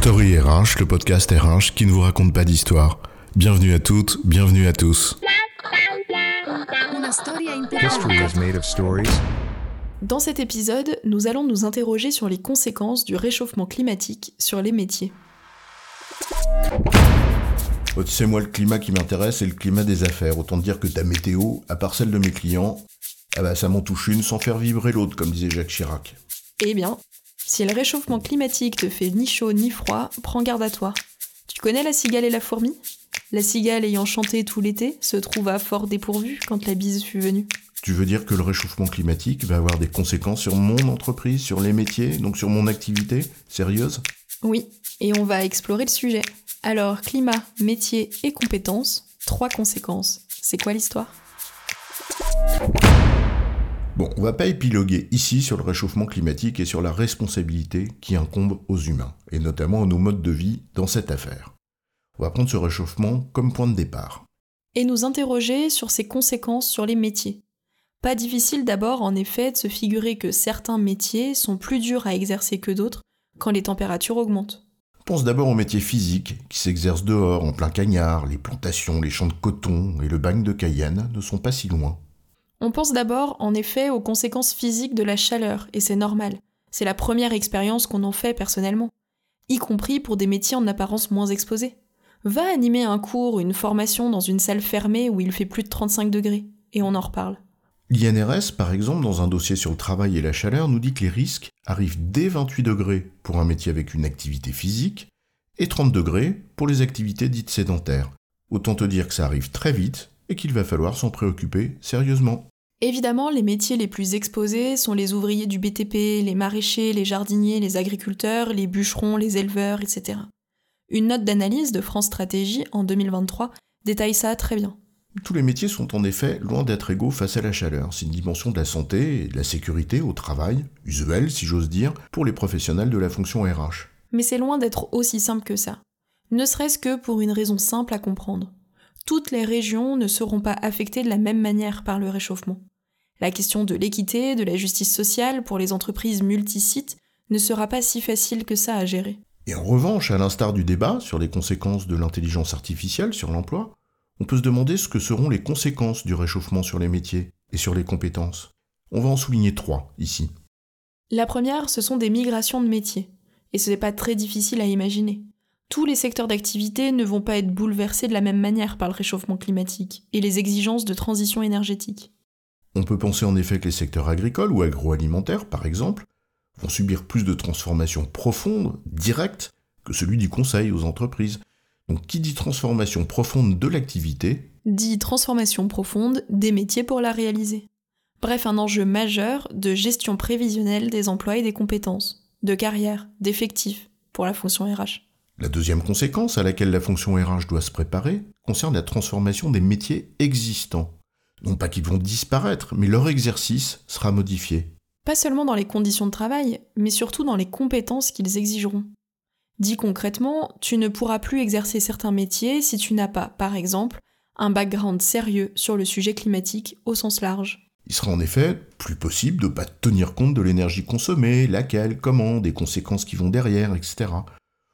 Story RH, le podcast RH qui ne vous raconte pas d'histoire. Bienvenue à toutes, bienvenue à tous. Dans cet épisode, nous allons nous interroger sur les conséquences du réchauffement climatique sur les métiers. Oh, tu sais, moi, le climat qui m'intéresse, c'est le climat des affaires. Autant dire que ta météo, à part celle de mes clients, ah bah, ça m'en touche une sans faire vibrer l'autre, comme disait Jacques Chirac. Eh bien, si le réchauffement climatique te fait ni chaud ni froid, prends garde à toi. Tu connais la cigale et la fourmi? La cigale ayant chanté tout l'été se trouva fort dépourvue quand la bise fut venue. Tu veux dire que le réchauffement climatique va avoir des conséquences sur mon entreprise, sur les métiers, donc sur mon activité Sérieuse? Oui, et on va explorer le sujet. Alors, climat, métier et compétences, trois conséquences. C'est quoi l'histoire? Bon, on va pas épiloguer ici sur le réchauffement climatique et sur la responsabilité qui incombe aux humains, et notamment à nos modes de vie dans cette affaire. On va prendre ce réchauffement comme point de départ. Et nous interroger sur ses conséquences sur les métiers. Pas difficile d'abord en effet de se figurer que certains métiers sont plus durs à exercer que d'autres quand les températures augmentent. Pense d'abord aux métiers physiques qui s'exercent dehors en plein cagnard, les plantations, les champs de coton et le bagne de Cayenne ne sont pas si loin. On pense d'abord, en effet, aux conséquences physiques de la chaleur, et c'est normal. C'est la première expérience qu'on en fait personnellement, y compris pour des métiers en apparence moins exposés. Va animer un cours ou une formation dans une salle fermée où il fait plus de 35 degrés, et on en reparle. L'INRS, par exemple, dans un dossier sur le travail et la chaleur, nous dit que les risques arrivent dès 28 degrés pour un métier avec une activité physique et 30 degrés pour les activités dites sédentaires. Autant te dire que ça arrive très vite et qu'il va falloir s'en préoccuper sérieusement. Évidemment, les métiers les plus exposés sont les ouvriers du BTP, les maraîchers, les jardiniers, les agriculteurs, les bûcherons, les éleveurs, etc. Une note d'analyse de France Stratégie en 2023 détaille ça très bien. Tous les métiers sont en effet loin d'être égaux face à la chaleur. C'est une dimension de la santé et de la sécurité au travail, usuelle si j'ose dire, pour les professionnels de la fonction RH. Mais c'est loin d'être aussi simple que ça. Ne serait-ce que pour une raison simple à comprendre. Toutes les régions ne seront pas affectées de la même manière par le réchauffement. La question de l'équité, de la justice sociale pour les entreprises multisites ne sera pas si facile que ça à gérer. Et en revanche, à l'instar du débat sur les conséquences de l'intelligence artificielle sur l'emploi, on peut se demander ce que seront les conséquences du réchauffement sur les métiers et sur les compétences. On va en souligner trois ici. La première, ce sont des migrations de métiers. Et ce n'est pas très difficile à imaginer. Tous les secteurs d'activité ne vont pas être bouleversés de la même manière par le réchauffement climatique et les exigences de transition énergétique. On peut penser en effet que les secteurs agricoles ou agroalimentaires, par exemple, vont subir plus de transformations profondes, directes, que celui du conseil aux entreprises. Donc qui dit transformation profonde de l'activité Dit transformation profonde des métiers pour la réaliser. Bref, un enjeu majeur de gestion prévisionnelle des emplois et des compétences, de carrière, d'effectifs pour la fonction RH. La deuxième conséquence à laquelle la fonction RH doit se préparer concerne la transformation des métiers existants non pas qu'ils vont disparaître, mais leur exercice sera modifié. Pas seulement dans les conditions de travail, mais surtout dans les compétences qu'ils exigeront. Dit concrètement, tu ne pourras plus exercer certains métiers si tu n'as pas, par exemple, un background sérieux sur le sujet climatique au sens large. Il sera en effet plus possible de ne pas tenir compte de l'énergie consommée, laquelle, comment, des conséquences qui vont derrière, etc.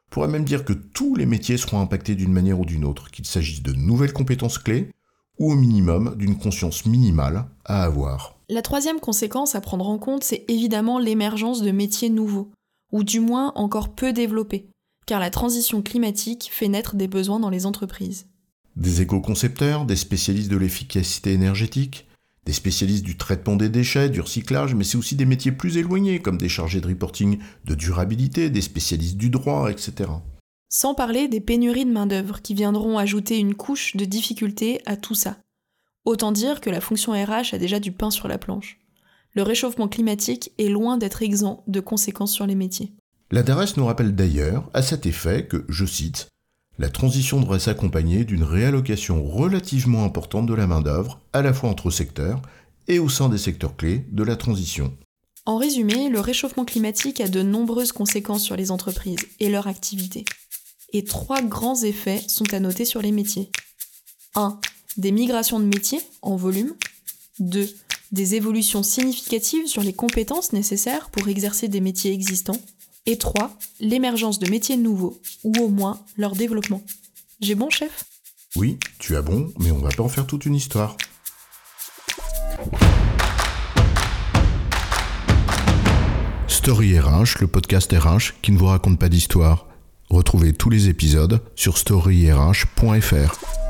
On pourrait même dire que tous les métiers seront impactés d'une manière ou d'une autre, qu'il s'agisse de nouvelles compétences clés ou au minimum d'une conscience minimale à avoir. La troisième conséquence à prendre en compte, c'est évidemment l'émergence de métiers nouveaux, ou du moins encore peu développés, car la transition climatique fait naître des besoins dans les entreprises. Des éco-concepteurs, des spécialistes de l'efficacité énergétique, des spécialistes du traitement des déchets, du recyclage, mais c'est aussi des métiers plus éloignés, comme des chargés de reporting de durabilité, des spécialistes du droit, etc. Sans parler des pénuries de main-d'œuvre qui viendront ajouter une couche de difficulté à tout ça. Autant dire que la fonction RH a déjà du pain sur la planche. Le réchauffement climatique est loin d'être exempt de conséquences sur les métiers. La DARES nous rappelle d'ailleurs à cet effet que, je cite, la transition devrait s'accompagner d'une réallocation relativement importante de la main-d'œuvre, à la fois entre secteurs et au sein des secteurs clés de la transition. En résumé, le réchauffement climatique a de nombreuses conséquences sur les entreprises et leur activité et trois grands effets sont à noter sur les métiers. 1. Des migrations de métiers en volume. 2. Des évolutions significatives sur les compétences nécessaires pour exercer des métiers existants. Et 3. L'émergence de métiers nouveaux, ou au moins leur développement. J'ai bon, chef? Oui, tu as bon, mais on va pas en faire toute une histoire. Story RH, le podcast RH qui ne vous raconte pas d'histoire. Retrouvez tous les épisodes sur storyrh.fr.